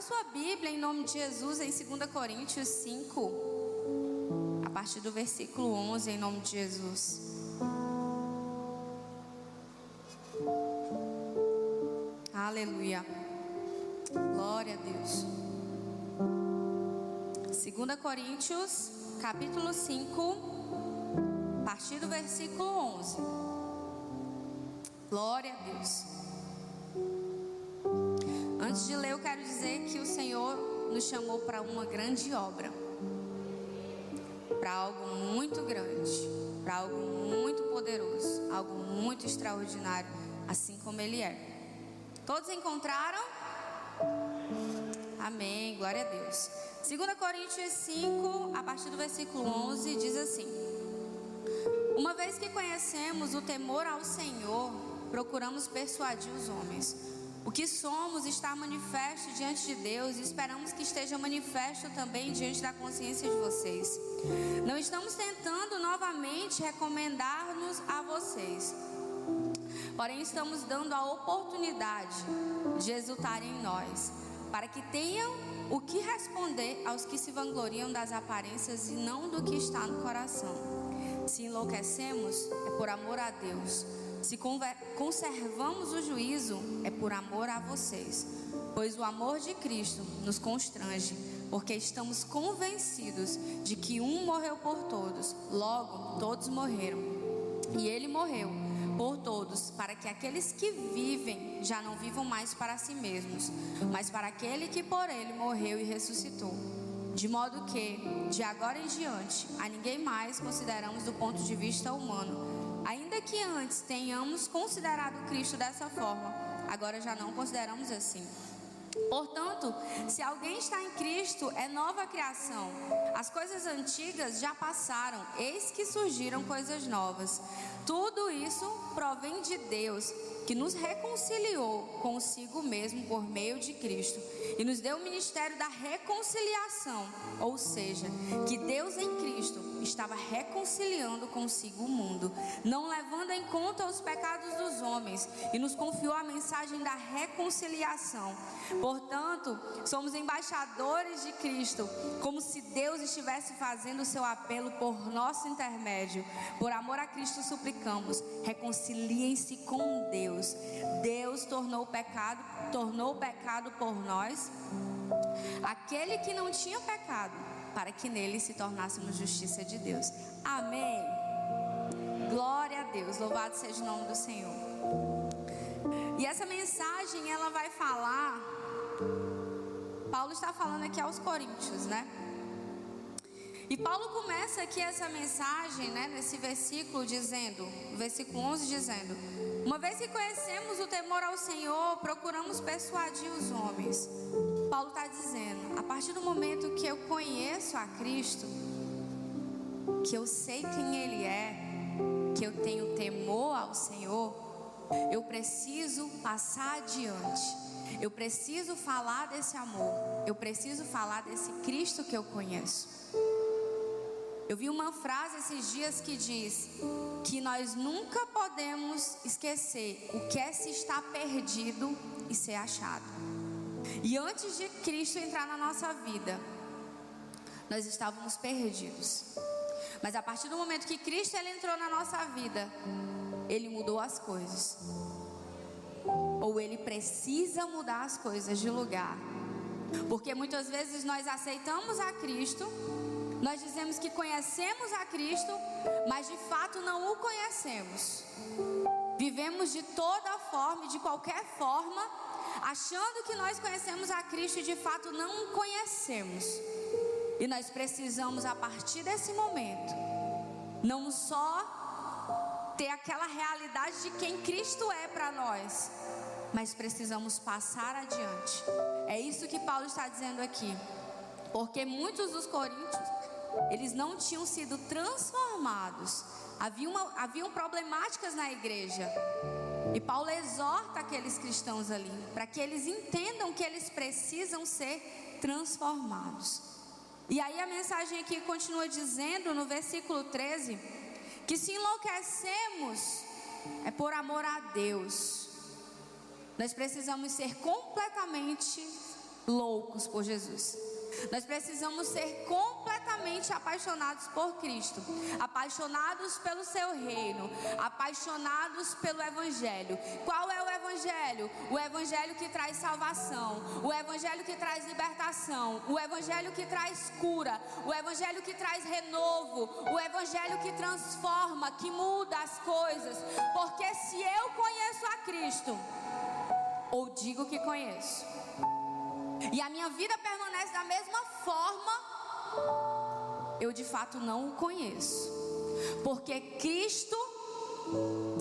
Abra sua Bíblia em nome de Jesus em 2 Coríntios 5, a partir do versículo 11, em nome de Jesus. Aleluia. Glória a Deus. 2 Coríntios, capítulo 5, a partir do versículo 11. Glória a Deus. Antes de ler, eu quero dizer que o Senhor nos chamou para uma grande obra, para algo muito grande, para algo muito poderoso, algo muito extraordinário, assim como Ele é. Todos encontraram? Amém, glória a Deus. 2 Coríntios 5, a partir do versículo 11, diz assim: Uma vez que conhecemos o temor ao Senhor, procuramos persuadir os homens. O que somos está manifesto diante de Deus e esperamos que esteja manifesto também diante da consciência de vocês. Não estamos tentando novamente recomendar-nos a vocês, porém estamos dando a oportunidade de exultar em nós, para que tenham o que responder aos que se vangloriam das aparências e não do que está no coração. Se enlouquecemos, é por amor a Deus. Se conservamos o juízo, é por amor a vocês, pois o amor de Cristo nos constrange, porque estamos convencidos de que um morreu por todos, logo todos morreram. E ele morreu por todos, para que aqueles que vivem já não vivam mais para si mesmos, mas para aquele que por ele morreu e ressuscitou. De modo que, de agora em diante, a ninguém mais consideramos do ponto de vista humano Que antes tenhamos considerado Cristo dessa forma, agora já não consideramos assim. Portanto, se alguém está em Cristo, é nova criação. As coisas antigas já passaram, eis que surgiram coisas novas. Tudo isso provém de Deus, que nos reconciliou consigo mesmo por meio de Cristo e nos deu o ministério da reconciliação, ou seja, que Deus em Cristo estava reconciliando consigo o mundo, não levando em conta os pecados dos homens, e nos confiou a mensagem da reconciliação. Portanto, somos embaixadores de Cristo, como se Deus estivesse fazendo o seu apelo por nosso intermédio. Por amor a Cristo suplicamos, reconciliem-se com Deus. Deus tornou o pecado, tornou o pecado por nós, aquele que não tinha pecado, para que nele se tornássemos justiça de Deus. Amém. Glória a Deus. Louvado seja o nome do Senhor. E essa mensagem ela vai falar Paulo está falando aqui aos coríntios, né? E Paulo começa aqui essa mensagem, né, nesse versículo dizendo, versículo 11 dizendo: Uma vez que conhecemos o temor ao Senhor, procuramos persuadir os homens. Paulo está dizendo: a partir do momento que eu conheço a Cristo, que eu sei quem Ele é, que eu tenho temor ao Senhor, eu preciso passar adiante. Eu preciso falar desse amor. Eu preciso falar desse Cristo que eu conheço. Eu vi uma frase esses dias que diz que nós nunca podemos esquecer o que é se estar perdido e ser achado. E antes de Cristo entrar na nossa vida, nós estávamos perdidos. Mas a partir do momento que Cristo ele entrou na nossa vida, ele mudou as coisas ou ele precisa mudar as coisas de lugar. Porque muitas vezes nós aceitamos a Cristo, nós dizemos que conhecemos a Cristo, mas de fato não o conhecemos. Vivemos de toda forma de qualquer forma, achando que nós conhecemos a Cristo e de fato não o conhecemos. E nós precisamos, a partir desse momento, não só ter aquela realidade de quem Cristo é para nós, mas precisamos passar adiante. É isso que Paulo está dizendo aqui. Porque muitos dos coríntios, eles não tinham sido transformados. Haviam, haviam problemáticas na igreja. E Paulo exorta aqueles cristãos ali, para que eles entendam que eles precisam ser transformados. E aí a mensagem aqui continua dizendo no versículo 13: que se enlouquecemos é por amor a Deus nós precisamos ser completamente loucos por Jesus. Nós precisamos ser completamente apaixonados por Cristo, apaixonados pelo seu reino, apaixonados pelo Evangelho. Qual é o Evangelho? O Evangelho que traz salvação, o Evangelho que traz libertação, o Evangelho que traz cura, o Evangelho que traz renovo, o Evangelho que transforma, que muda as coisas. Porque se eu conheço a Cristo, ou digo que conheço, e a minha vida permanece da mesma forma, eu de fato não o conheço. Porque Cristo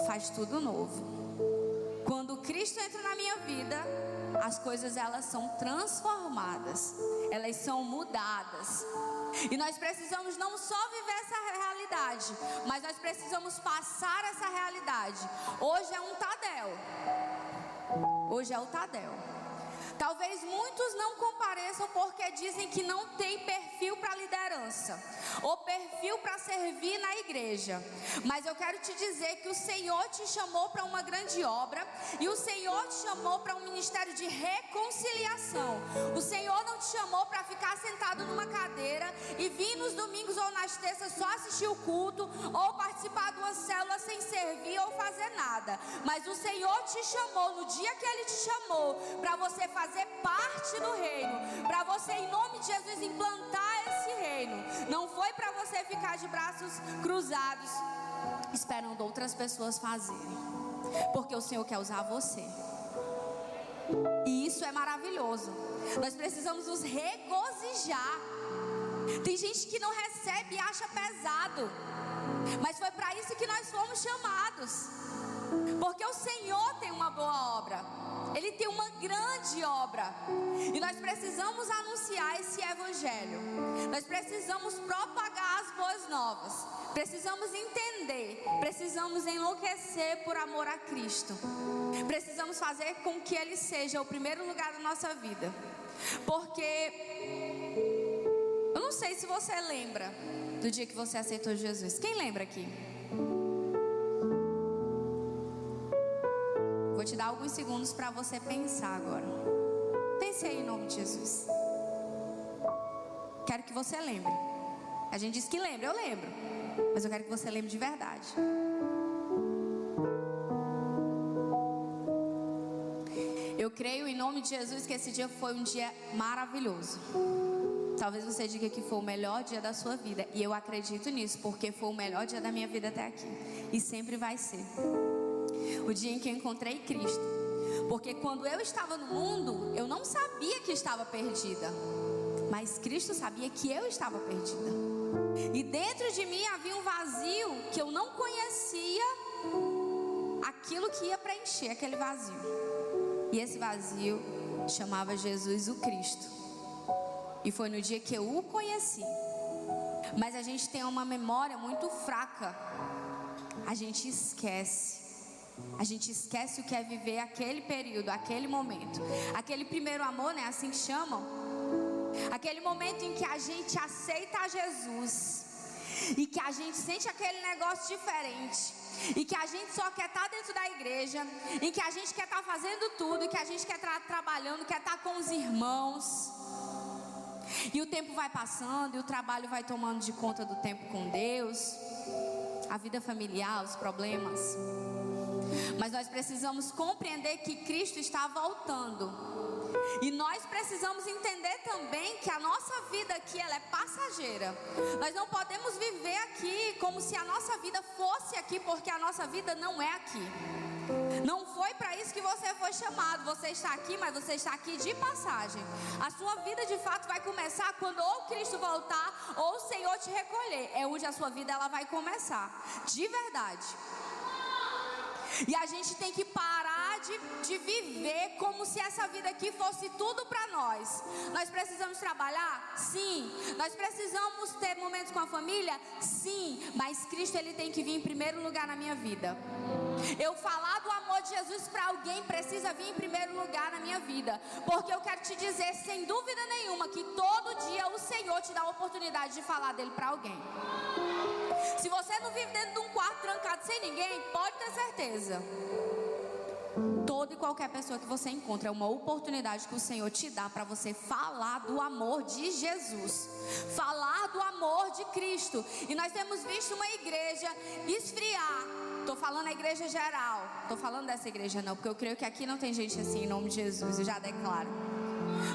faz tudo novo. Quando Cristo entra na minha vida, as coisas elas são transformadas, elas são mudadas. E nós precisamos não só viver essa realidade, mas nós precisamos passar essa realidade. Hoje é um Tadel. Hoje é o Tadel. Talvez muitos não compareçam porque dizem que não tem perfil para liderança ou perfil para servir na igreja. Mas eu quero te dizer que o Senhor te chamou para uma grande obra e o Senhor te chamou para um ministério de reconciliação. O Senhor não te chamou para ficar sentado numa cadeira e vir nos domingos ou nas terças só assistir o culto ou participar de uma célula sem servir ou fazer nada. Mas o Senhor te chamou no dia que Ele te chamou para você fazer fazer parte do reino, para você, em nome de Jesus, implantar esse reino. Não foi para você ficar de braços cruzados, esperando outras pessoas fazerem, porque o Senhor quer usar você. E isso é maravilhoso. Nós precisamos nos regozijar. Tem gente que não recebe e acha pesado. Mas foi para isso que nós fomos chamados. Porque o Senhor tem uma boa obra. Ele tem uma grande obra. E nós precisamos anunciar esse evangelho. Nós precisamos propagar as boas novas. Precisamos entender, precisamos enlouquecer por amor a Cristo. Precisamos fazer com que ele seja o primeiro lugar da nossa vida. Porque eu não sei se você lembra do dia que você aceitou Jesus. Quem lembra aqui? Te dar alguns segundos para você pensar agora. Pense aí em nome de Jesus. Quero que você lembre. A gente diz que lembra, eu lembro. Mas eu quero que você lembre de verdade. Eu creio em nome de Jesus que esse dia foi um dia maravilhoso. Talvez você diga que foi o melhor dia da sua vida. E eu acredito nisso, porque foi o melhor dia da minha vida até aqui. E sempre vai ser o dia em que eu encontrei Cristo. Porque quando eu estava no mundo, eu não sabia que estava perdida. Mas Cristo sabia que eu estava perdida. E dentro de mim havia um vazio que eu não conhecia aquilo que ia preencher aquele vazio. E esse vazio chamava Jesus o Cristo. E foi no dia que eu o conheci. Mas a gente tem uma memória muito fraca. A gente esquece a gente esquece o que é viver aquele período, aquele momento. Aquele primeiro amor, né? Assim que chamam. Aquele momento em que a gente aceita Jesus. E que a gente sente aquele negócio diferente. E que a gente só quer estar tá dentro da igreja. E que a gente quer estar tá fazendo tudo. E que a gente quer estar tá trabalhando, quer estar com os irmãos. E o tempo vai passando. E o trabalho vai tomando de conta do tempo com Deus. A vida familiar, os problemas. Mas nós precisamos compreender que Cristo está voltando. E nós precisamos entender também que a nossa vida aqui ela é passageira. Nós não podemos viver aqui como se a nossa vida fosse aqui, porque a nossa vida não é aqui. Não foi para isso que você foi chamado. Você está aqui, mas você está aqui de passagem. A sua vida de fato vai começar quando ou Cristo voltar ou o Senhor te recolher. É onde a sua vida ela vai começar. De verdade. E a gente tem que parar de, de viver como se essa vida aqui fosse tudo para nós. Nós precisamos trabalhar? Sim. Nós precisamos ter momentos com a família? Sim. Mas Cristo ele tem que vir em primeiro lugar na minha vida. Eu falar do amor de Jesus para alguém precisa vir em primeiro lugar na minha vida. Porque eu quero te dizer, sem dúvida nenhuma, que todo dia o Senhor te dá a oportunidade de falar dele para alguém. Se você não vive dentro de um quarto trancado sem ninguém, pode ter certeza. Toda e qualquer pessoa que você encontra. É uma oportunidade que o Senhor te dá para você falar do amor de Jesus, falar do amor de Cristo. E nós temos visto uma igreja esfriar. Tô falando a igreja geral. Tô falando dessa igreja não, porque eu creio que aqui não tem gente assim em nome de Jesus, eu já declaro.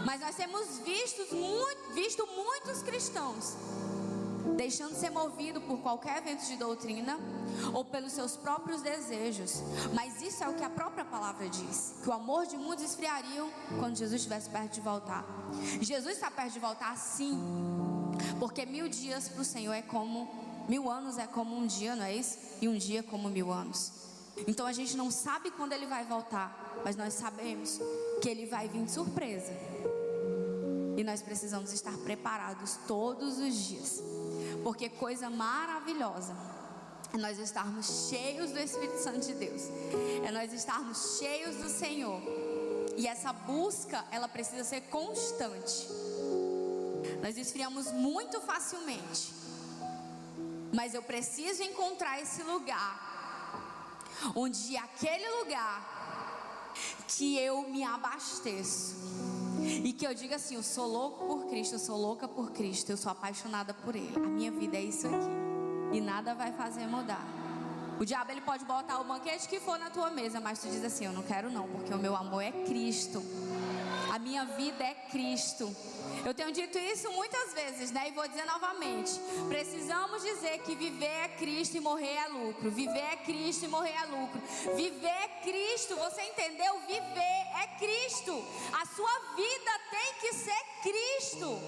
Mas nós temos visto, muito, visto muitos cristãos deixando ser movido por qualquer evento de doutrina ou pelos seus próprios desejos. Mas isso é o que a própria palavra diz: que o amor de muitos esfriariam quando Jesus estivesse perto de voltar. Jesus está perto de voltar, sim, porque mil dias para o Senhor é como mil anos é como um dia, não é isso? E um dia como mil anos. Então a gente não sabe quando ele vai voltar, mas nós sabemos que ele vai vir de surpresa. E nós precisamos estar preparados todos os dias. Porque coisa maravilhosa é nós estarmos cheios do Espírito Santo de Deus. É nós estarmos cheios do Senhor. E essa busca, ela precisa ser constante. Nós esfriamos muito facilmente. Mas eu preciso encontrar esse lugar onde aquele lugar que eu me abasteço e que eu diga assim: eu sou louco por Cristo, eu sou louca por Cristo, eu sou apaixonada por Ele. A minha vida é isso aqui. E nada vai fazer mudar. O diabo ele pode botar o banquete que for na tua mesa, mas tu diz assim: eu não quero não, porque o meu amor é Cristo. Vida é Cristo. Eu tenho dito isso muitas vezes, né? E vou dizer novamente. Precisamos dizer que viver é Cristo e morrer é lucro. Viver é Cristo e morrer é lucro. Viver é Cristo, você entendeu? Viver é Cristo. A sua vida tem que ser Cristo.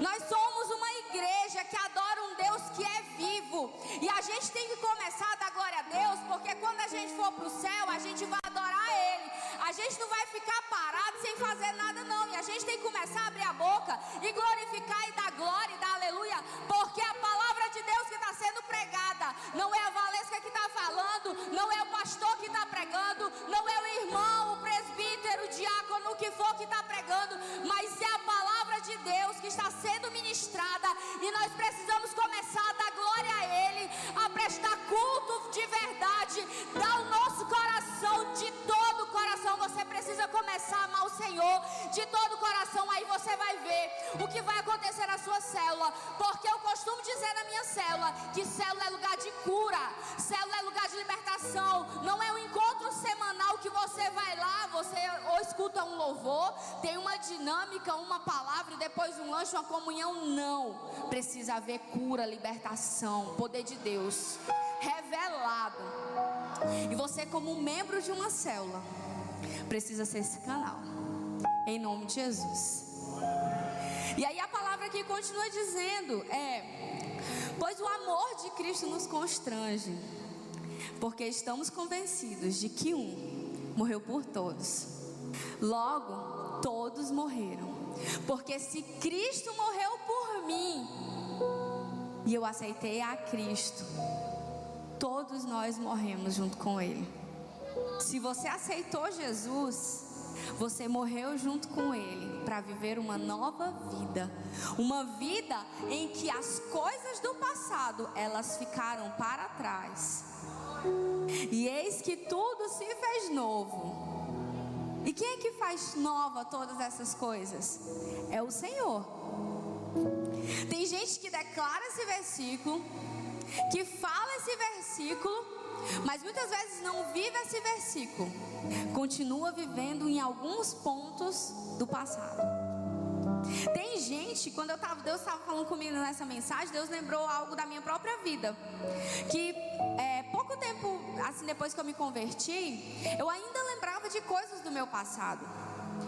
Nós somos uma igreja que adora um Deus que é vivo. E a gente tem que começar a dar glória a Deus, porque quando a gente for para o céu, a gente vai adorar Ele. Gente não vai ficar parado sem fazer nada, não. E a gente tem que começar a abrir a boca e glorificar e dar glória e dar aleluia, porque a palavra de Deus que está sendo pregada não é a Valesca que está falando, não é o pastor que está pregando, não é o irmão, o presbítero, o diácono, o que for que está pregando, mas é a palavra de Deus que está sendo ministrada e nós precisamos que célula é lugar de cura, célula é lugar de libertação. Não é um encontro semanal que você vai lá, você ou escuta um louvor, tem uma dinâmica, uma palavra e depois um lanche, uma comunhão. Não, precisa haver cura, libertação, poder de Deus revelado. E você, como membro de uma célula, precisa ser esse canal. Em nome de Jesus. E aí a palavra aqui continua dizendo: é, pois o amor de Cristo nos constrange, porque estamos convencidos de que um morreu por todos, logo todos morreram. Porque se Cristo morreu por mim, e eu aceitei a Cristo, todos nós morremos junto com Ele. Se você aceitou Jesus, você morreu junto com Ele para viver uma nova vida, uma vida em que as coisas do passado elas ficaram para trás. E eis que tudo se fez novo. E quem é que faz nova todas essas coisas? É o Senhor. Tem gente que declara esse versículo, que fala esse versículo, mas muitas vezes não vive esse versículo, continua vivendo em alguns pontos do passado. Tem gente, quando eu tava, Deus estava falando comigo nessa mensagem, Deus lembrou algo da minha própria vida. Que é, pouco tempo assim depois que eu me converti, eu ainda lembrava de coisas do meu passado.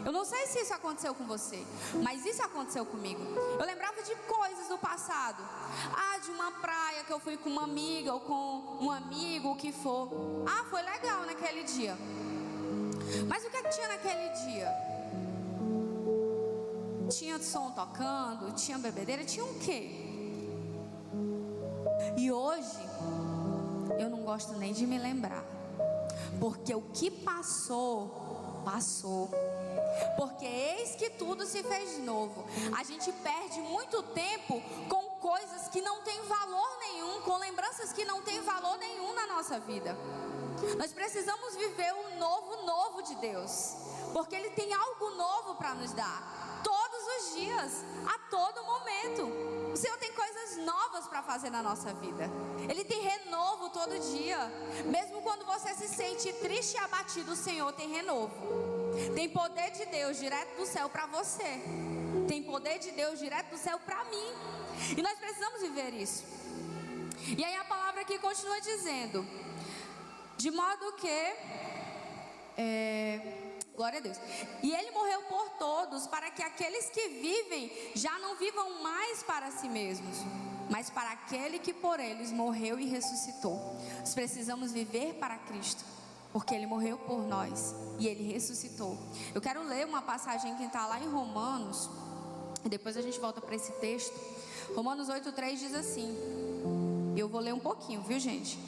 Eu não sei se isso aconteceu com você, mas isso aconteceu comigo. Eu lembrava de coisas do passado. Ah, de uma praia que eu fui com uma amiga ou com um amigo, o que for. Ah, foi legal naquele dia. Mas o que, é tinha naquele dia? Tinha som tocando, tinha bebedeira, tinha um quê? E hoje eu não gosto nem de me lembrar. Porque o que passou, passou. Porque eis que tudo se fez novo. A gente perde muito tempo com coisas que não têm valor nenhum, com lembranças que não têm valor nenhum na nossa vida. Nós precisamos viver o novo, novo de Deus, porque Ele tem algo novo para nos dar, todos os dias, a todo momento. O Senhor tem coisas novas para fazer na nossa vida, Ele tem renovo todo dia, mesmo quando você se sente triste e abatido, o Senhor tem renovo. Tem poder de Deus direto do céu para você, tem poder de Deus direto do céu para mim, e nós precisamos viver isso. E aí a palavra aqui continua dizendo: de modo que. É, glória a Deus. E ele morreu por todos, para que aqueles que vivem já não vivam mais para si mesmos, mas para aquele que por eles morreu e ressuscitou. Nós precisamos viver para Cristo, porque ele morreu por nós e ele ressuscitou. Eu quero ler uma passagem que está lá em Romanos, depois a gente volta para esse texto. Romanos 8,3 diz assim. Eu vou ler um pouquinho, viu, gente?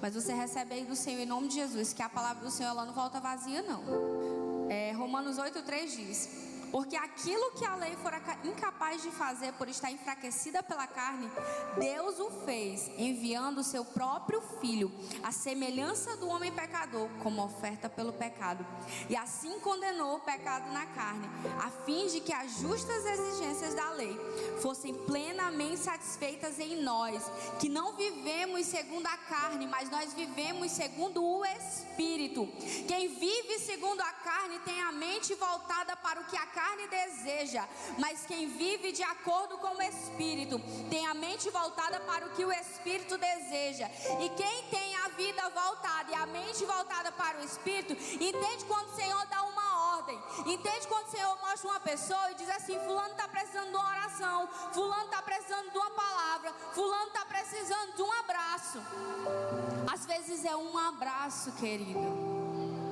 Mas você recebe aí do Senhor em nome de Jesus, que a palavra do Senhor ela não volta vazia, não. É, Romanos 8,3 diz: porque aquilo que a lei fora incapaz de fazer por estar enfraquecida pela carne, Deus o fez, enviando o seu próprio filho, a semelhança do homem pecador, como oferta pelo pecado. E assim condenou o pecado na carne, a fim de que as justas exigências da lei fossem plenamente satisfeitas em nós, que não vivemos segundo a carne, mas nós vivemos segundo o Espírito. Quem vive segundo a carne tem a mente voltada para o que a carne deseja, mas quem vive de acordo com o Espírito tem a mente voltada para o que o Espírito deseja. E quem tem a vida voltada e a mente voltada para o Espírito, entende quando o Senhor dá uma ordem, entende quando o Senhor mostra uma pessoa e diz assim: Fulano está precisando de uma oração, Fulano está precisando de uma palavra, Fulano está precisando de um abraço. Às vezes é um abraço, querido.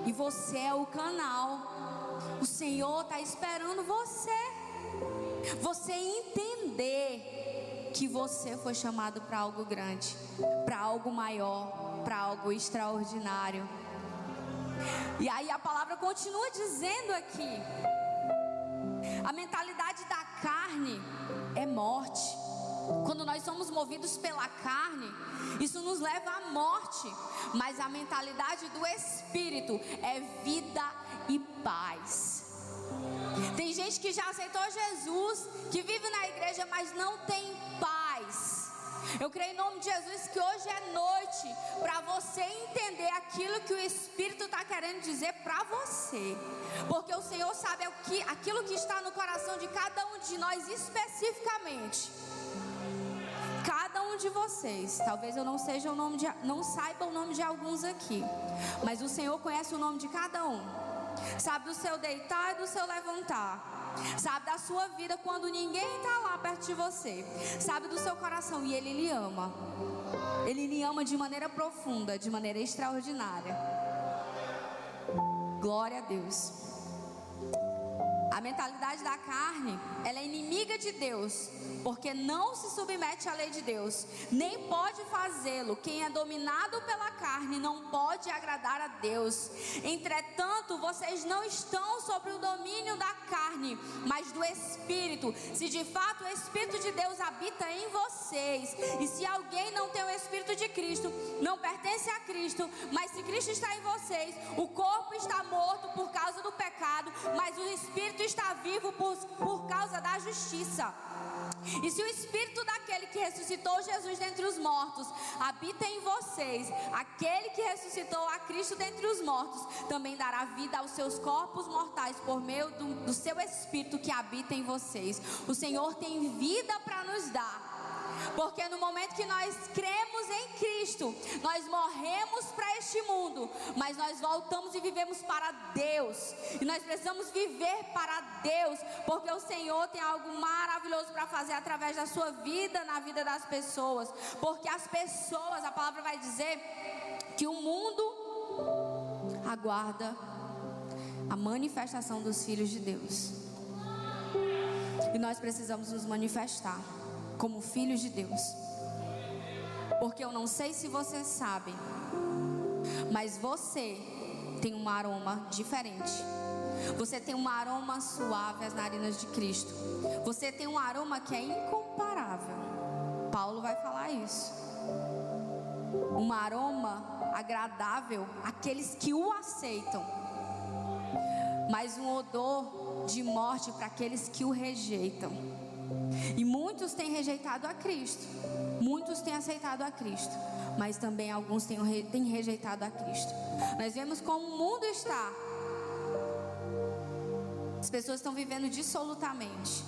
E você é o canal. O Senhor está esperando você. Você entender que você foi chamado para algo grande, para algo maior, para algo extraordinário. E aí a palavra continua dizendo aqui: a mentalidade da carne é morte. Quando nós somos movidos pela carne, isso nos leva à morte. Mas a mentalidade do espírito é vida e paz. Tem gente que já aceitou Jesus, que vive na igreja, mas não tem paz. Eu creio em nome de Jesus que hoje é noite para você entender aquilo que o Espírito está querendo dizer para você, porque o Senhor sabe aquilo que está no coração de cada um de nós especificamente. De vocês, talvez eu não seja o nome de, não saiba o nome de alguns aqui, mas o Senhor conhece o nome de cada um sabe do seu deitar e do seu levantar, sabe da sua vida quando ninguém está lá perto de você, sabe do seu coração e Ele lhe ama. Ele lhe ama de maneira profunda, de maneira extraordinária. Glória a Deus. A mentalidade da carne, ela é inimiga de Deus, porque não se submete à lei de Deus, nem pode fazê-lo. Quem é dominado pela carne não pode agradar a Deus. Entretanto, vocês não estão sobre o domínio da carne, mas do Espírito. Se de fato o Espírito de Deus habita em vocês, e se alguém não tem o Espírito de Cristo, não pertence a Cristo, mas se Cristo está em vocês, o corpo está morto por causa do pecado, mas o Espírito está vivo por, por causa da justiça. E se o espírito daquele que ressuscitou Jesus dentre os mortos habita em vocês, aquele que ressuscitou a Cristo dentre os mortos também dará vida aos seus corpos mortais por meio do, do seu espírito que habita em vocês. O Senhor tem vida para nos dar. Porque no momento que nós cremos em Cristo, nós morremos para este mundo, mas nós voltamos e vivemos para Deus. E nós precisamos viver para Deus, porque o Senhor tem algo maravilhoso para fazer através da sua vida, na vida das pessoas. Porque as pessoas, a palavra vai dizer que o mundo aguarda a manifestação dos filhos de Deus. E nós precisamos nos manifestar como filhos de Deus. Porque eu não sei se vocês sabem, mas você tem um aroma diferente. Você tem um aroma suave às narinas de Cristo. Você tem um aroma que é incomparável. Paulo vai falar isso. um aroma agradável àqueles que o aceitam, mas um odor de morte para aqueles que o rejeitam. E muitos têm rejeitado a Cristo, muitos têm aceitado a Cristo, mas também alguns têm, rejeitado a Cristo. Nós vemos como o mundo está. As pessoas estão vivendo dissolutamente,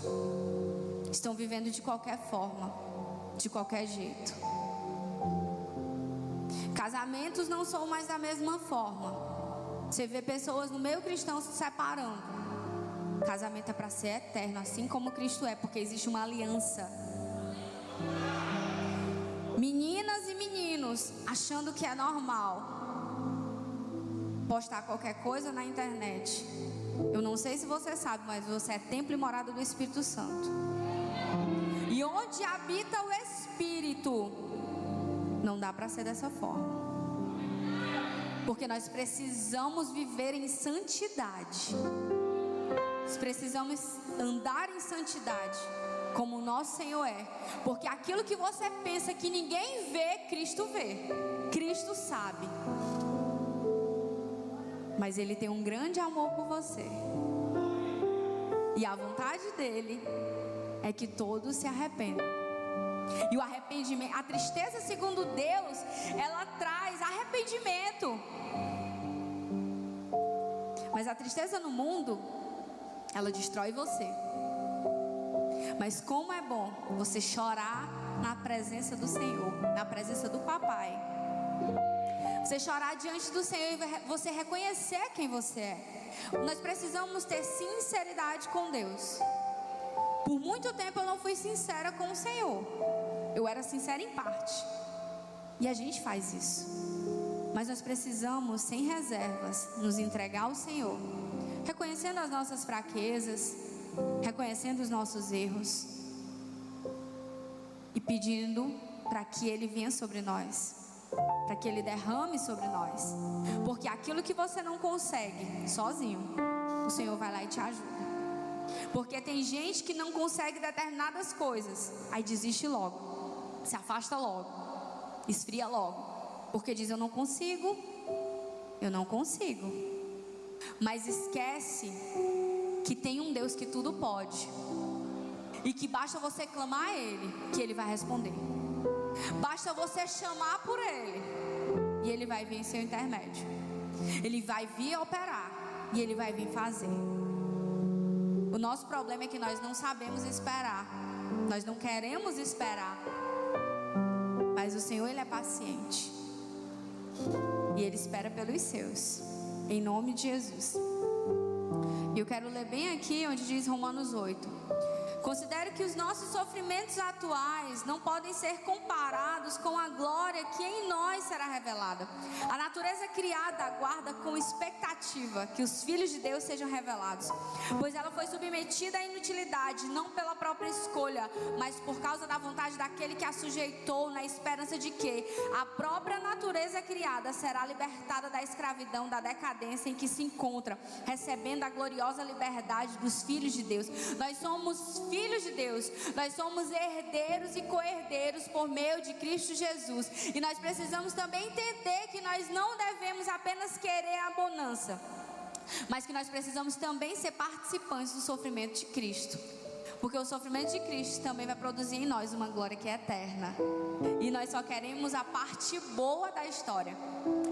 estão vivendo de qualquer forma, de qualquer jeito. Casamentos não são mais da mesma forma. Você vê pessoas no meio cristão se separando. Casamento é para ser eterno, assim como Cristo é, porque existe uma aliança. Meninas e meninos achando que é normal postar qualquer coisa na internet. Eu não sei se você sabe, mas você é templo e morada do Espírito Santo. E onde habita o Espírito, não dá para ser dessa forma. Porque nós precisamos viver em santidade. Nós precisamos andar em santidade, como o nosso Senhor é. Porque aquilo que você pensa que ninguém vê, Cristo vê. Cristo sabe. Mas Ele tem um grande amor por você. E a vontade dele é que todos se arrependam. E o arrependimento, a tristeza, segundo Deus, ela traz arrependimento. Mas a tristeza no mundo, ela destrói você. Mas como é bom você chorar na presença do Senhor, na presença do Papai. Você chorar diante do Senhor e você reconhecer quem você é. Nós precisamos ter sinceridade com Deus. Por muito tempo eu não fui sincera com o Senhor. Eu era sincera em parte. E a gente faz isso. Mas nós precisamos, sem reservas, nos entregar ao Senhor, reconhecendo as nossas fraquezas, reconhecendo os nossos erros e pedindo para que Ele venha sobre nós para que Ele derrame sobre nós. Porque aquilo que você não consegue sozinho, o Senhor vai lá e te ajuda. Porque tem gente que não consegue determinadas coisas, aí desiste logo, se afasta logo, esfria logo, porque diz: Eu não consigo, eu não consigo. Mas esquece que tem um Deus que tudo pode, e que basta você clamar a Ele, que Ele vai responder. Basta você chamar por Ele e Ele vai vir em seu intermédio. Ele vai vir operar e Ele vai vir fazer. O nosso problema é que nós não sabemos esperar. Nós não queremos esperar. Mas o Senhor, Ele é paciente. E Ele espera pelos seus. Em nome de Jesus. E eu quero ler bem aqui onde diz Romanos 8. Considero que os nossos sofrimentos atuais não podem ser comparados com a glória que em nós será revelada. A natureza criada aguarda com expectativa que os filhos de Deus sejam revelados, pois ela foi submetida à inutilidade, não pela própria escolha, mas por causa da vontade daquele que a sujeitou, na esperança de que a própria natureza criada será libertada da escravidão, da decadência em que se encontra, recebendo a gloriosa liberdade dos filhos de Deus. Nós somos filhos filhos de Deus, nós somos herdeiros e co-herdeiros por meio de Cristo Jesus. E nós precisamos também entender que nós não devemos apenas querer a bonança, mas que nós precisamos também ser participantes do sofrimento de Cristo. Porque o sofrimento de Cristo também vai produzir em nós uma glória que é eterna. E nós só queremos a parte boa da história.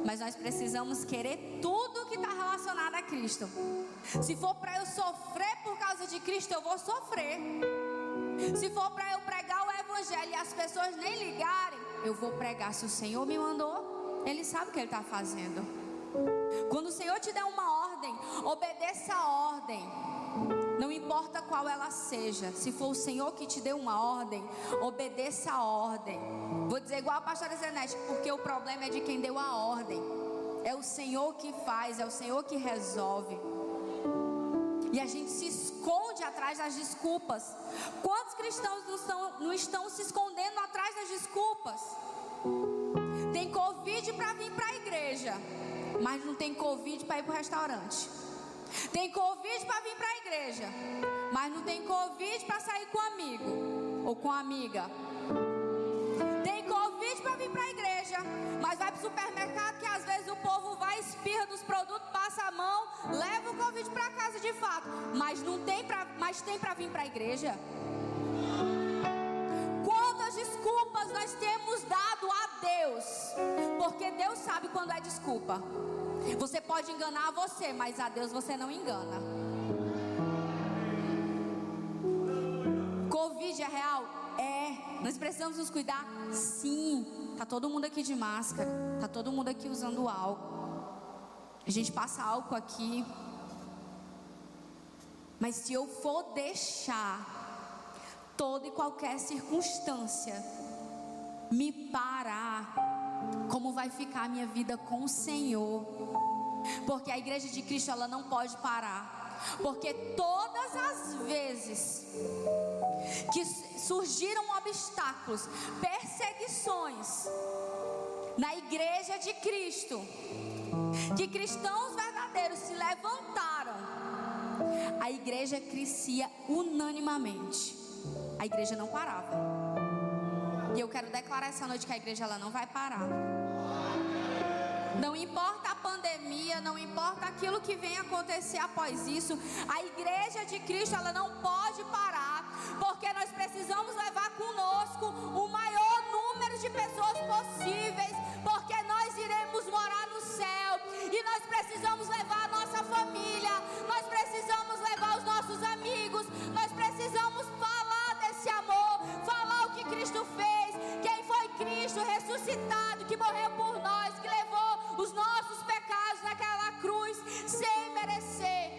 Mas nós precisamos querer tudo que está relacionado a Cristo. Se for para eu sofrer por causa de Cristo, eu vou sofrer. Se for para eu pregar o Evangelho e as pessoas nem ligarem, eu vou pregar. Se o Senhor me mandou, Ele sabe o que Ele está fazendo. Quando o Senhor te der uma ordem, obedeça a ordem. Não importa qual ela seja, se for o Senhor que te deu uma ordem, obedeça a ordem. Vou dizer igual a pastora Zenete, porque o problema é de quem deu a ordem. É o Senhor que faz, é o Senhor que resolve. E a gente se esconde atrás das desculpas. Quantos cristãos não estão, não estão se escondendo atrás das desculpas? Tem Covid para vir para a igreja, mas não tem Covid para ir para o restaurante. Tem Covid para vir para a igreja, mas não tem Covid para sair com amigo ou com amiga. Tem Covid para vir para a igreja, mas vai para o supermercado que às vezes o povo vai, espirra dos produtos, passa a mão, leva o Covid para casa de fato, mas não tem para, mas tem para vir para a igreja. Quantas desculpas nós temos dado a Deus? Porque Deus sabe quando é desculpa. Você pode enganar você, mas a Deus você não engana. Covid é real? É. Nós precisamos nos cuidar? Sim. Tá todo mundo aqui de máscara. Tá todo mundo aqui usando álcool. A gente passa álcool aqui. Mas se eu for deixar toda e qualquer circunstância me parar, como vai ficar a minha vida com o Senhor? Porque a igreja de Cristo ela não pode parar. Porque todas as vezes que surgiram obstáculos, perseguições na igreja de Cristo, que cristãos verdadeiros se levantaram, a igreja crescia unanimamente. A igreja não parava. E eu quero declarar essa noite que a igreja ela não vai parar. Não importa a pandemia, não importa aquilo que vem acontecer após isso, a igreja de Cristo ela não pode parar, porque nós precisamos levar conosco o maior número de pessoas possíveis, porque nós iremos morar no céu e nós precisamos levar a nossa família, nós precisamos levar os nossos amigos, nós precisamos falar desse amor, falar o que Cristo fez, Cristo ressuscitado, que morreu por nós, que levou os nossos pecados naquela cruz sem merecer.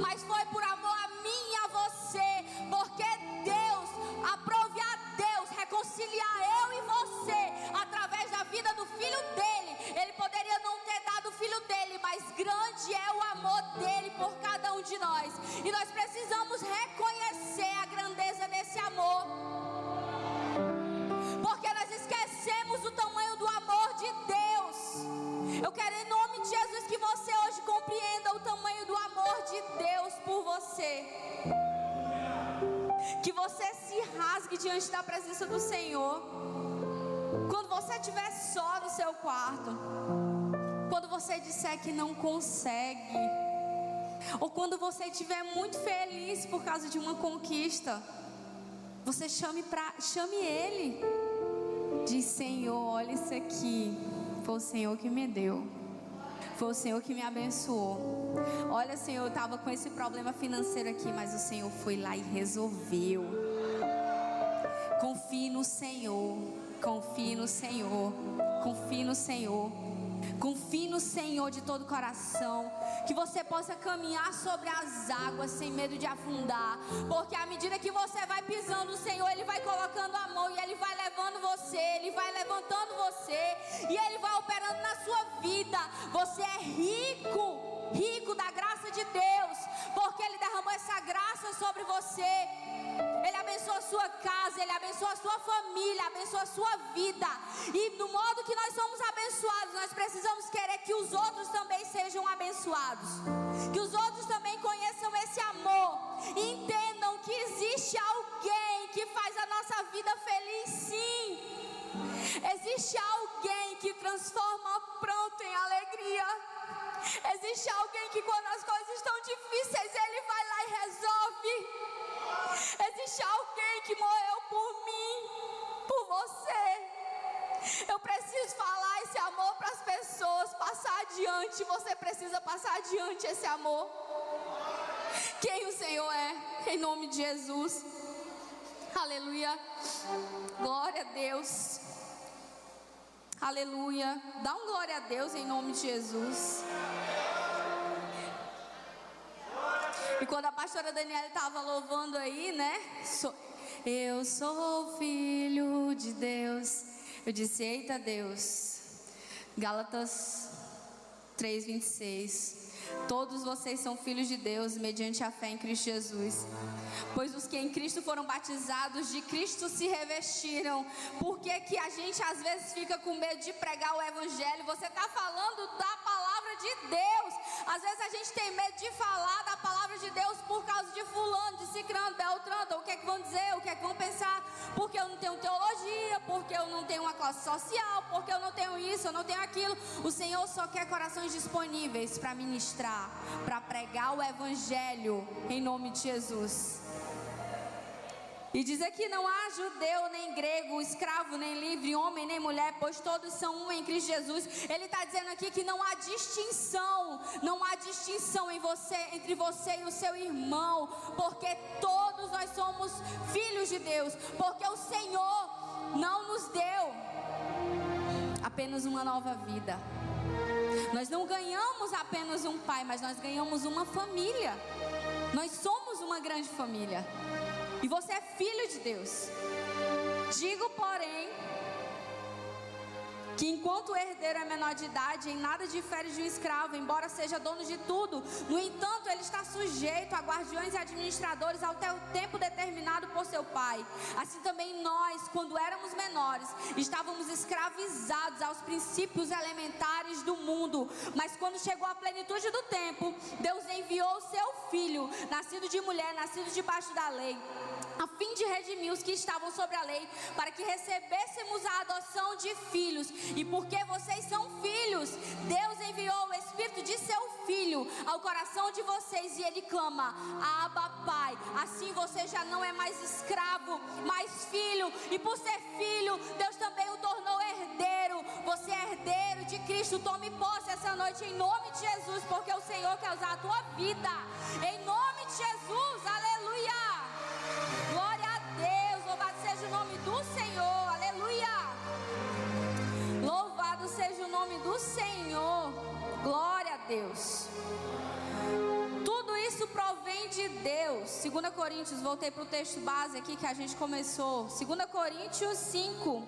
Mas foi por amor a mim e a você, porque Deus, aprove a Deus reconciliar eu e você através da vida do filho dele. Ele diante da presença do Senhor. Quando você estiver só no seu quarto. Quando você disser que não consegue. Ou quando você estiver muito feliz por causa de uma conquista. Você chame, pra, chame Ele. Diz: Senhor, olha isso aqui. Foi o Senhor que me deu. Foi o Senhor que me abençoou. Olha, Senhor, eu estava com esse problema financeiro aqui, mas o Senhor foi lá e resolveu. No Senhor. Confie no Senhor. Confie no Senhor. Confie no Senhor de todo o coração. Que você possa caminhar sobre as águas sem medo de afundar. Porque à medida que você vai pisando, o Senhor, Ele vai colocando a mão e Ele vai levando você. Ele vai levantando você. E Ele vai operando na sua vida. Você é rico. Rico da graça de Deus. Porque Ele derramou sua casa, Ele abençoa a sua família, abençoa a sua vida. E do modo que nós somos abençoados, nós precisamos querer que os outros também sejam abençoados. Que os outros também conheçam esse amor. E entendam que existe alguém que faz a nossa vida feliz, sim. Existe alguém que transforma pranto em alegria. Existe alguém que quando as coisas estão difíceis, Ele vai lá e resolve. Existe alguém que morreu por mim, por você. Eu preciso falar esse amor para as pessoas, passar adiante. Você precisa passar adiante esse amor. Quem o Senhor é, em nome de Jesus. Aleluia. Glória a Deus. Aleluia. Dá um glória a Deus em nome de Jesus. E quando a pastora Daniela estava louvando aí, né? Eu sou filho de Deus. Eu disse: Eita Deus. Gálatas 3:26. Todos vocês são filhos de Deus mediante a fé em Cristo Jesus. Pois os que em Cristo foram batizados, de Cristo se revestiram. Por que, que a gente às vezes fica com medo de pregar o Evangelho? Você está falando da palavra de Deus. Às vezes a gente tem medo de falar da palavra de Deus por causa de fulano, de cicrano, beltrano. O que é que vão dizer? O que é que vão pensar? porque eu não tenho teologia, porque eu não tenho uma classe social, porque eu não tenho isso, eu não tenho aquilo. O Senhor só quer corações disponíveis para ministrar, para pregar o Evangelho em nome de Jesus. E diz aqui: não há judeu nem grego, escravo nem livre, homem nem mulher, pois todos são um em Cristo Jesus. Ele está dizendo aqui que não há distinção, não há distinção em você, entre você e o seu irmão, porque todos nós somos filhos de Deus, porque o Senhor não nos deu apenas uma nova vida. Nós não ganhamos apenas um pai, mas nós ganhamos uma família. Nós somos uma grande família. E você é filho de Deus. Digo, porém, que enquanto o herdeiro é menor de idade, em nada difere de um escravo, embora seja dono de tudo. No entanto, ele está sujeito a guardiões e administradores até o tempo determinado por seu pai. Assim também nós, quando éramos menores, estávamos escravizados aos princípios elementares do mundo. Mas quando chegou a plenitude do tempo, Deus enviou o seu filho, nascido de mulher, nascido debaixo da lei, a fim de redimir os que estavam sobre a lei, para que recebêssemos a adoção de filhos. E porque vocês são filhos, Deus enviou o Espírito de seu Filho ao coração de vocês e ele clama: Abba, Pai. Assim você já não é mais escravo, mas filho. E por ser filho, Deus também o tornou herdeiro. Você é herdeiro de Cristo. Tome posse essa noite em nome de Jesus, porque o Senhor quer usar a tua vida. Em nome de Jesus, aleluia. Nome do Senhor. Glória a Deus. Isso provém de Deus. 2 Coríntios, voltei para o texto base aqui que a gente começou. 2 Coríntios 5,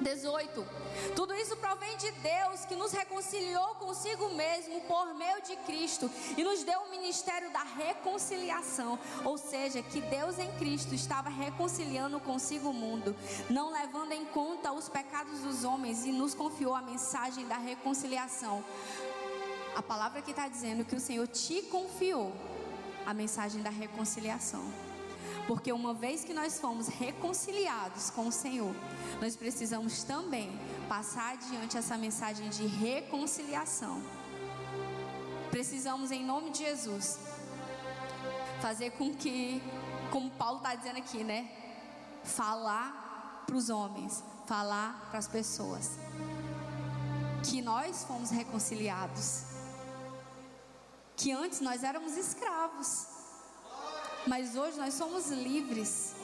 18. Tudo isso provém de Deus que nos reconciliou consigo mesmo por meio de Cristo e nos deu o ministério da reconciliação. Ou seja, que Deus em Cristo estava reconciliando consigo o mundo, não levando em conta os pecados dos homens e nos confiou a mensagem da reconciliação. A palavra que está dizendo que o Senhor te confiou a mensagem da reconciliação. Porque uma vez que nós fomos reconciliados com o Senhor, nós precisamos também passar adiante essa mensagem de reconciliação. Precisamos, em nome de Jesus, fazer com que, como Paulo está dizendo aqui, né? Falar para os homens, falar para as pessoas, que nós fomos reconciliados, que antes nós éramos escravos mas hoje nós somos livres,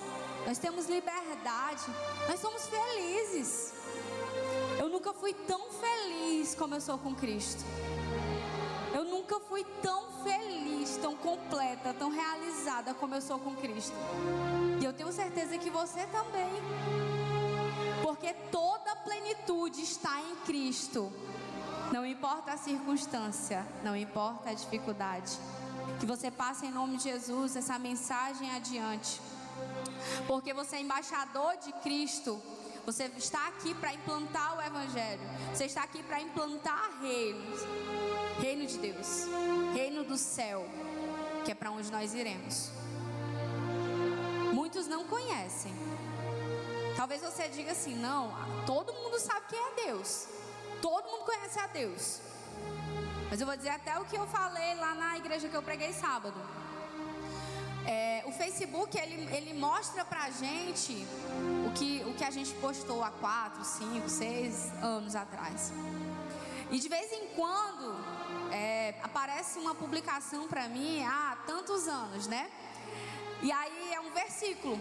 nós temos liberdade, nós somos felizes. Eu nunca fui tão feliz como eu sou com Cristo. Eu nunca fui tão feliz, tão completa, tão realizada como eu sou com Cristo. E eu tenho certeza que você também. Porque toda a plenitude está em Cristo. Não importa a circunstância, não importa a dificuldade. Que você passe em nome de Jesus essa mensagem adiante. Porque você é embaixador de Cristo. Você está aqui para implantar o Evangelho. Você está aqui para implantar reinos. Reino de Deus. Reino do céu. Que é para onde nós iremos. Muitos não conhecem. Talvez você diga assim: não, todo mundo sabe quem é Deus. Todo mundo conhece a Deus. Mas eu vou dizer até o que eu falei lá na igreja que eu preguei sábado. É, o Facebook ele, ele mostra pra gente o que, o que a gente postou há 4, 5, 6 anos atrás. E de vez em quando é, aparece uma publicação para mim há tantos anos, né? E aí é um versículo.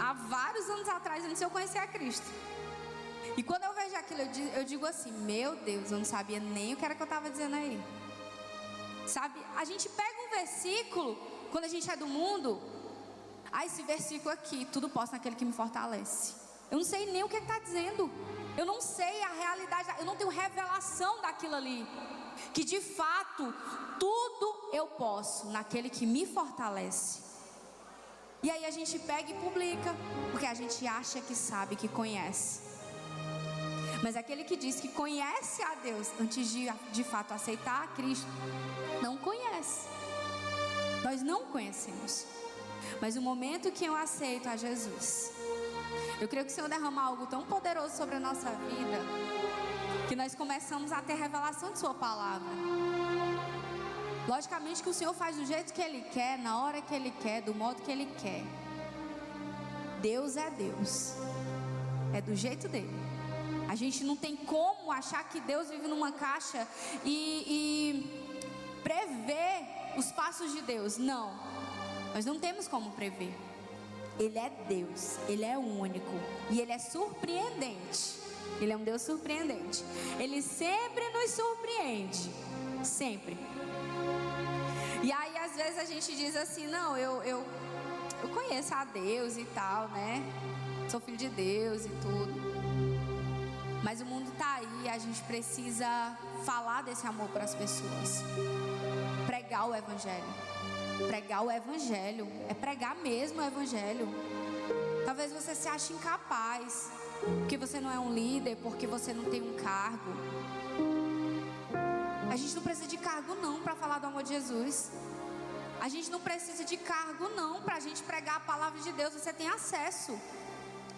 Há vários anos atrás, antes eu conhecer a Cristo. E quando eu vejo aquilo, eu digo assim: Meu Deus, eu não sabia nem o que era que eu estava dizendo aí. Sabe? A gente pega um versículo, quando a gente é do mundo, ah, esse versículo aqui, tudo posso naquele que me fortalece. Eu não sei nem o que está dizendo. Eu não sei a realidade, eu não tenho revelação daquilo ali. Que de fato, tudo eu posso naquele que me fortalece. E aí a gente pega e publica, porque a gente acha que sabe, que conhece. Mas aquele que diz que conhece a Deus antes de de fato aceitar a Cristo, não conhece. Nós não conhecemos. Mas o momento que eu aceito a Jesus, eu creio que o Senhor derrama algo tão poderoso sobre a nossa vida, que nós começamos a ter revelação de Sua palavra. Logicamente que o Senhor faz do jeito que Ele quer, na hora que Ele quer, do modo que Ele quer. Deus é Deus, é do jeito dele. A gente não tem como achar que Deus vive numa caixa e, e prever os passos de Deus. Não, nós não temos como prever. Ele é Deus, Ele é único e Ele é surpreendente. Ele é um Deus surpreendente. Ele sempre nos surpreende, sempre. E aí às vezes a gente diz assim, não, eu, eu, eu conheço a Deus e tal, né? Sou filho de Deus e tudo. Mas o mundo está aí, a gente precisa falar desse amor para as pessoas. Pregar o evangelho pregar o evangelho, é pregar mesmo o evangelho. Talvez você se ache incapaz, porque você não é um líder, porque você não tem um cargo. A gente não precisa de cargo não para falar do amor de Jesus. A gente não precisa de cargo não para a gente pregar a palavra de Deus. Você tem acesso.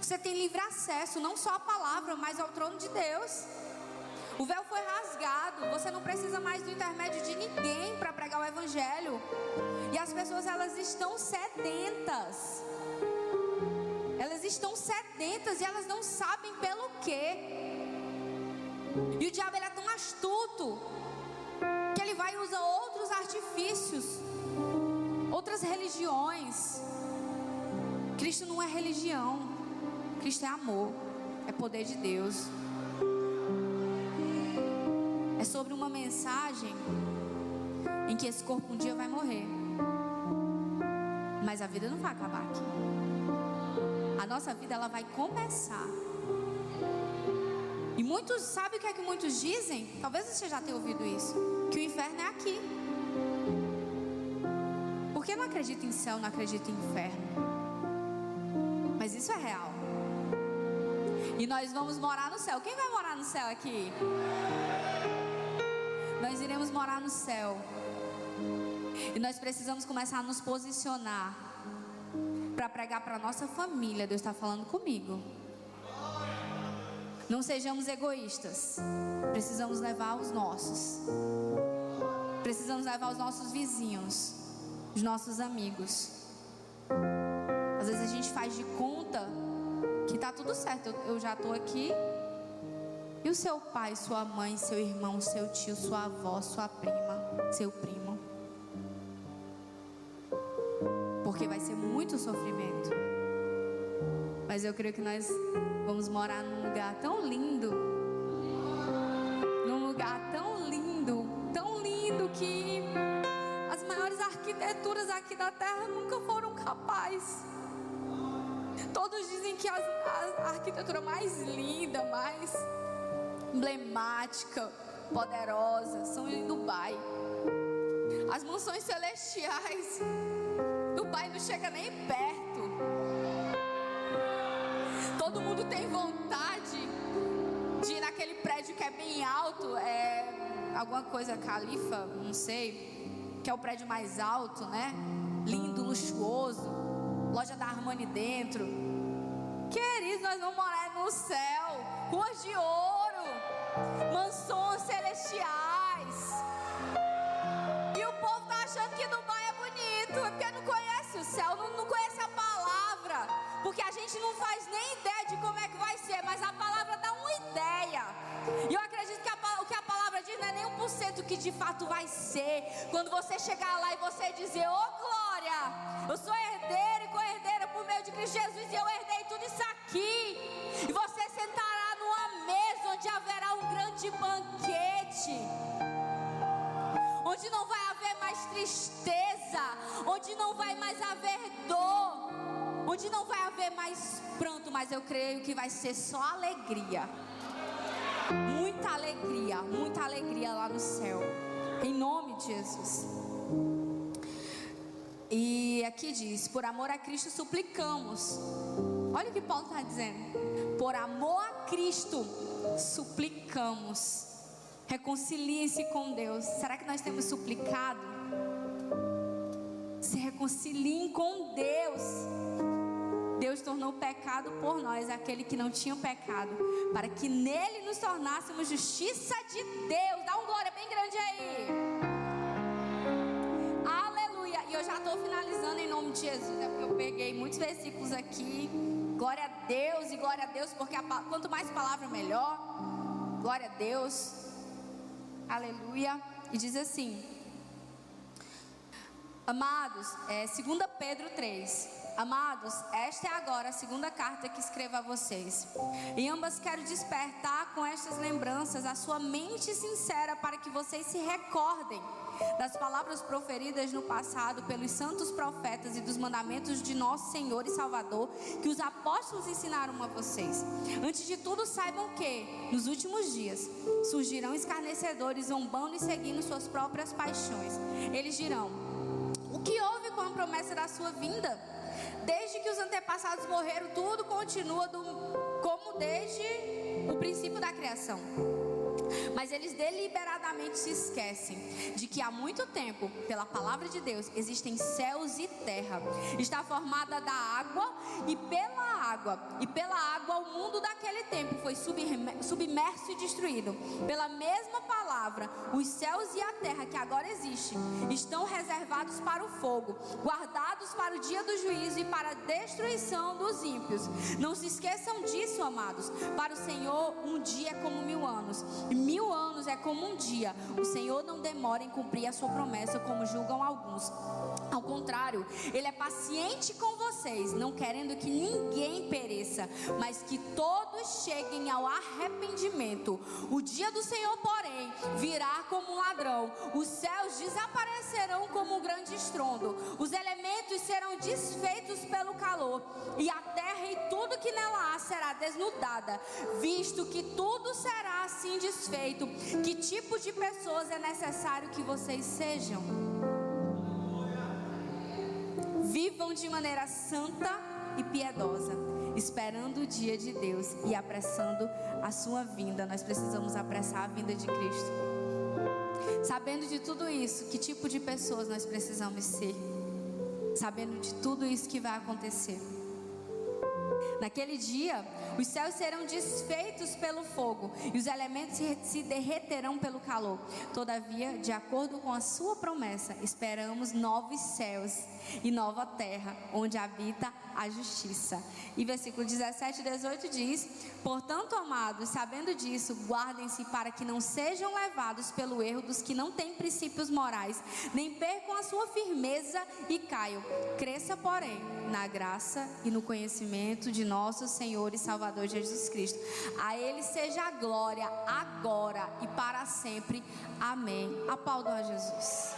Você tem livre acesso, não só à palavra, mas ao trono de Deus. O véu foi rasgado. Você não precisa mais do intermédio de ninguém para pregar o evangelho. E as pessoas elas estão sedentas. Elas estão sedentas e elas não sabem pelo quê. E o diabo ele é tão astuto que ele vai usar outros artifícios, outras religiões. Cristo não é religião. Cristo é amor, é poder de Deus é sobre uma mensagem em que esse corpo um dia vai morrer. Mas a vida não vai acabar aqui. A nossa vida ela vai começar. E muitos, sabe o que é que muitos dizem? Talvez você já tenha ouvido isso, que o inferno é aqui. Porque não acredita em céu, não acredita em inferno. Mas isso é real. E nós vamos morar no céu. Quem vai morar no céu aqui? Nós iremos morar no céu. E nós precisamos começar a nos posicionar para pregar para nossa família. Deus está falando comigo. Não sejamos egoístas. Precisamos levar os nossos. Precisamos levar os nossos vizinhos, os nossos amigos. Às vezes a gente faz de conta que está tudo certo. Eu, eu já estou aqui, e o seu pai, sua mãe, seu irmão, seu tio, sua avó, sua prima, seu primo? Porque vai ser muito sofrimento. Mas eu creio que nós vamos morar num lugar tão lindo. Num lugar tão lindo, tão lindo que as maiores arquiteturas aqui da terra nunca foram capazes. Todos dizem que a, a, arquitetura mais linda, mais emblemática, poderosa, são em Dubai. As mansões celestiais, Dubai não chega nem perto. Todo mundo tem vontade de ir naquele prédio que é bem alto, é alguma coisa califa, não sei, que é o prédio mais alto, né? Lindo, luxuoso, loja da Armani dentro. Queridos, nós vamos morar no céu, ruas de ouro mansões celestiais. E o povo tá achando que Dubai é bonito, é porque não conhece o céu, não, não conhece a palavra. Porque a gente não faz nem ideia de como é que vai ser, mas a palavra dá uma ideia. E eu acredito que a, o que a palavra diz não é nem um por cento que de fato vai ser. Quando você chegar lá e você dizer, ô oh, glória, tristeza, onde não vai mais haver dor, onde não vai haver mais pranto, mas eu creio que vai ser só alegria. Muita alegria, muita alegria lá no céu. Em nome de Jesus. E aqui diz: por amor a Cristo suplicamos. Olha o que Paulo está dizendo. Por amor a Cristo suplicamos. Reconciliem-se com Deus. Será que nós temos suplicado? Se reconciliem com Deus. Deus tornou pecado por nós aquele que não tinha pecado, para que nele nos tornássemos justiça de Deus. Dá um glória bem grande aí. Aleluia. E eu já estou finalizando em nome de Jesus, é porque eu peguei muitos versículos aqui. Glória a Deus e glória a Deus, porque a, quanto mais palavra, melhor. Glória a Deus. Aleluia. E diz assim: Amados, é 2 Pedro 3. Amados, esta é agora a segunda carta que escrevo a vocês. Em ambas quero despertar com estas lembranças a sua mente sincera para que vocês se recordem das palavras proferidas no passado pelos santos profetas e dos mandamentos de nosso Senhor e Salvador que os apóstolos ensinaram a vocês. Antes de tudo, saibam que nos últimos dias surgirão escarnecedores zombando e seguindo suas próprias paixões. Eles dirão: promessa da sua vinda? Desde que os antepassados morreram, tudo continua do, como desde o princípio da criação. Mas eles deliberadamente se esquecem de que há muito tempo, pela palavra de Deus, existem céus e terra. Está formada da água e pela água. E pela água o mundo daquele tempo foi submerso e destruído. Pela mesma palavra, os céus e a terra que agora existem estão reservados para o fogo, guardados para o dia do juízo e para a destruição dos ímpios. Não se esqueçam disso, amados. Para o Senhor, um dia é como mil anos, e mil anos é como um dia. O Senhor não demora em cumprir a sua promessa, como julgam alguns. Ao contrário, Ele é paciente com vocês, não querendo que ninguém pereça, mas que todos cheguem ao arrependimento. O dia do Senhor, porém, virá como um ladrão. Os céus desaparecerão como um grande estrondo. Os elementos serão desfeitos pelo calor, e a terra e tudo que nela há será desnudada, visto que tudo será assim desfeito. Que tipo de pessoas é necessário que vocês sejam? Vivam de maneira santa e piedosa, esperando o dia de Deus e apressando a sua vinda. Nós precisamos apressar a vinda de Cristo. Sabendo de tudo isso, que tipo de pessoas nós precisamos ser? Sabendo de tudo isso que vai acontecer. Naquele dia, os céus serão desfeitos pelo fogo e os elementos se derreterão pelo calor. Todavia, de acordo com a sua promessa, esperamos novos céus e nova terra, onde habita a justiça. E versículo 17 e 18 diz: Portanto, amados, sabendo disso, guardem-se para que não sejam levados pelo erro dos que não têm princípios morais, nem percam a sua firmeza e caiam. Cresça, porém, na graça e no conhecimento de nosso Senhor e Salvador Jesus Cristo. A Ele seja a glória agora e para sempre. Amém. Aplaudo a Jesus.